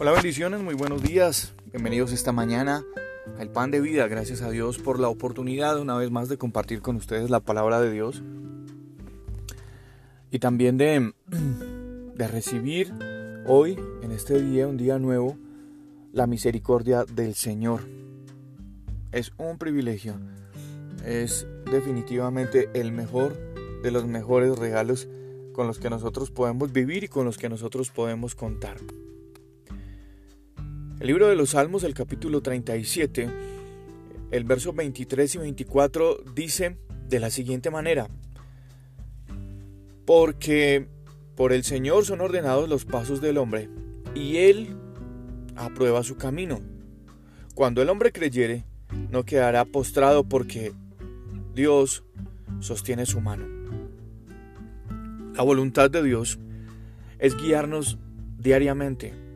Hola bendiciones, muy buenos días. Bienvenidos esta mañana al pan de vida. Gracias a Dios por la oportunidad una vez más de compartir con ustedes la palabra de Dios. Y también de, de recibir hoy, en este día, un día nuevo, la misericordia del Señor. Es un privilegio. Es definitivamente el mejor de los mejores regalos con los que nosotros podemos vivir y con los que nosotros podemos contar. El libro de los Salmos, el capítulo 37, el verso 23 y 24 dice de la siguiente manera, porque por el Señor son ordenados los pasos del hombre, y Él aprueba su camino. Cuando el hombre creyere, no quedará postrado porque Dios sostiene su mano. La voluntad de Dios es guiarnos diariamente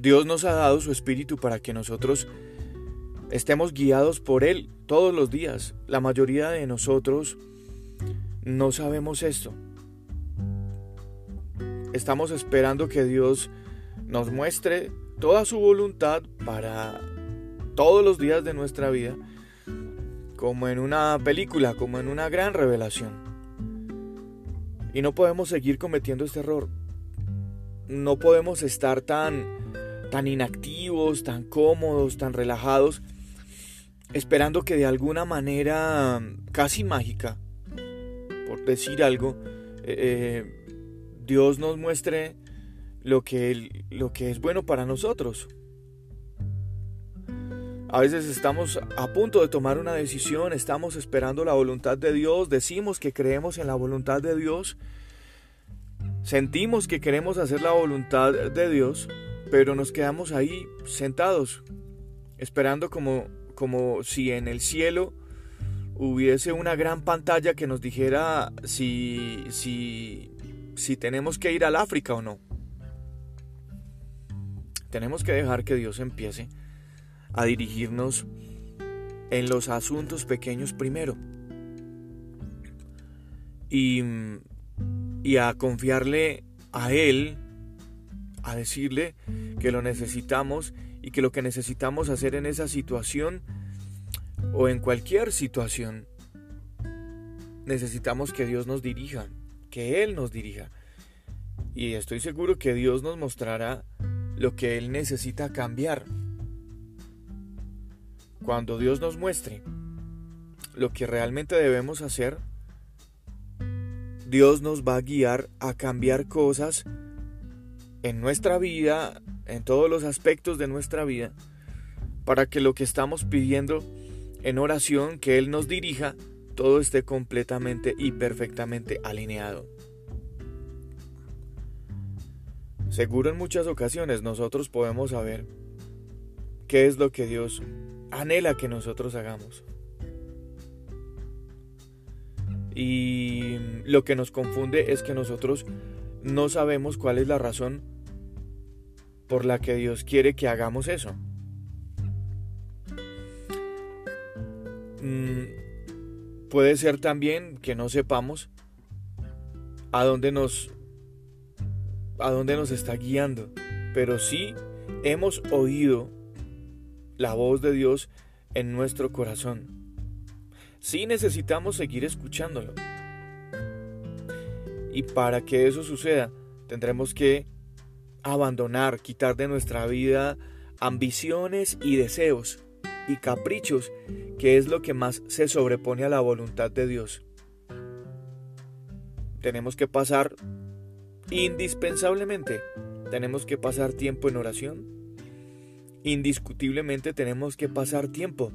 Dios nos ha dado su espíritu para que nosotros estemos guiados por Él todos los días. La mayoría de nosotros no sabemos esto. Estamos esperando que Dios nos muestre toda su voluntad para todos los días de nuestra vida, como en una película, como en una gran revelación. Y no podemos seguir cometiendo este error. No podemos estar tan tan inactivos, tan cómodos, tan relajados, esperando que de alguna manera casi mágica, por decir algo, eh, eh, Dios nos muestre lo que, lo que es bueno para nosotros. A veces estamos a punto de tomar una decisión, estamos esperando la voluntad de Dios, decimos que creemos en la voluntad de Dios, sentimos que queremos hacer la voluntad de Dios, pero nos quedamos ahí sentados, esperando como, como si en el cielo hubiese una gran pantalla que nos dijera si, si, si tenemos que ir al África o no. Tenemos que dejar que Dios empiece a dirigirnos en los asuntos pequeños primero. Y, y a confiarle a Él a decirle que lo necesitamos y que lo que necesitamos hacer en esa situación o en cualquier situación, necesitamos que Dios nos dirija, que Él nos dirija. Y estoy seguro que Dios nos mostrará lo que Él necesita cambiar. Cuando Dios nos muestre lo que realmente debemos hacer, Dios nos va a guiar a cambiar cosas en nuestra vida, en todos los aspectos de nuestra vida, para que lo que estamos pidiendo en oración, que Él nos dirija, todo esté completamente y perfectamente alineado. Seguro en muchas ocasiones nosotros podemos saber qué es lo que Dios anhela que nosotros hagamos. Y lo que nos confunde es que nosotros no sabemos cuál es la razón por la que Dios quiere que hagamos eso. Mm, puede ser también que no sepamos a dónde nos a dónde nos está guiando, pero sí hemos oído la voz de Dios en nuestro corazón. Sí necesitamos seguir escuchándolo. Y para que eso suceda, tendremos que abandonar, quitar de nuestra vida ambiciones y deseos y caprichos, que es lo que más se sobrepone a la voluntad de Dios. Tenemos que pasar indispensablemente, tenemos que pasar tiempo en oración. Indiscutiblemente tenemos que pasar tiempo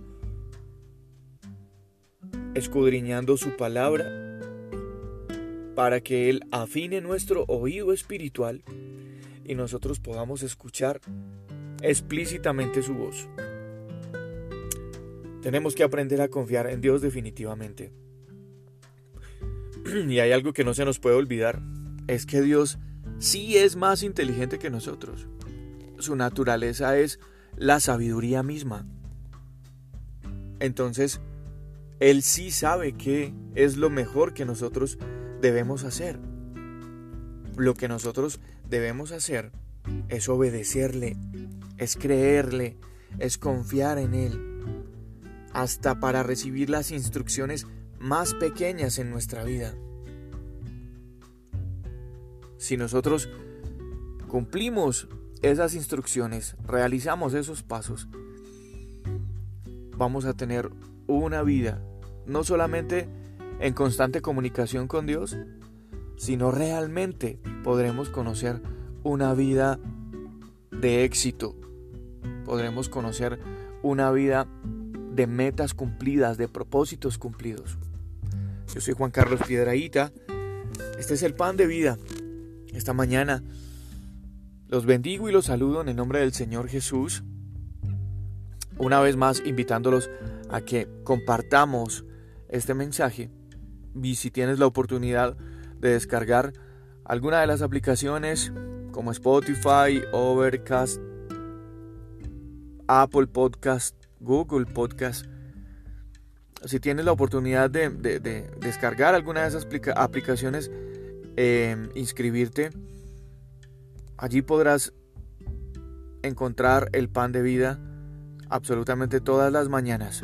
escudriñando su palabra para que Él afine nuestro oído espiritual y nosotros podamos escuchar explícitamente su voz. Tenemos que aprender a confiar en Dios definitivamente. Y hay algo que no se nos puede olvidar, es que Dios sí es más inteligente que nosotros. Su naturaleza es la sabiduría misma. Entonces, Él sí sabe qué es lo mejor que nosotros debemos hacer. Lo que nosotros debemos hacer es obedecerle, es creerle, es confiar en Él, hasta para recibir las instrucciones más pequeñas en nuestra vida. Si nosotros cumplimos esas instrucciones, realizamos esos pasos, vamos a tener una vida no solamente en constante comunicación con Dios, sino realmente podremos conocer una vida de éxito. Podremos conocer una vida de metas cumplidas, de propósitos cumplidos. Yo soy Juan Carlos Piedraíta. Este es el pan de vida. Esta mañana los bendigo y los saludo en el nombre del Señor Jesús. Una vez más invitándolos a que compartamos este mensaje y si tienes la oportunidad de descargar alguna de las aplicaciones como Spotify, Overcast, Apple Podcast, Google Podcast, si tienes la oportunidad de, descargar alguna de esas aplicaciones, em, inscribirte, allí podrás encontrar el pan de vida absolutamente todas las mañanas.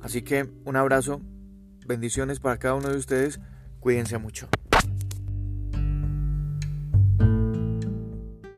Así que un abrazo, bendiciones para cada uno de ustedes, cuídense mucho.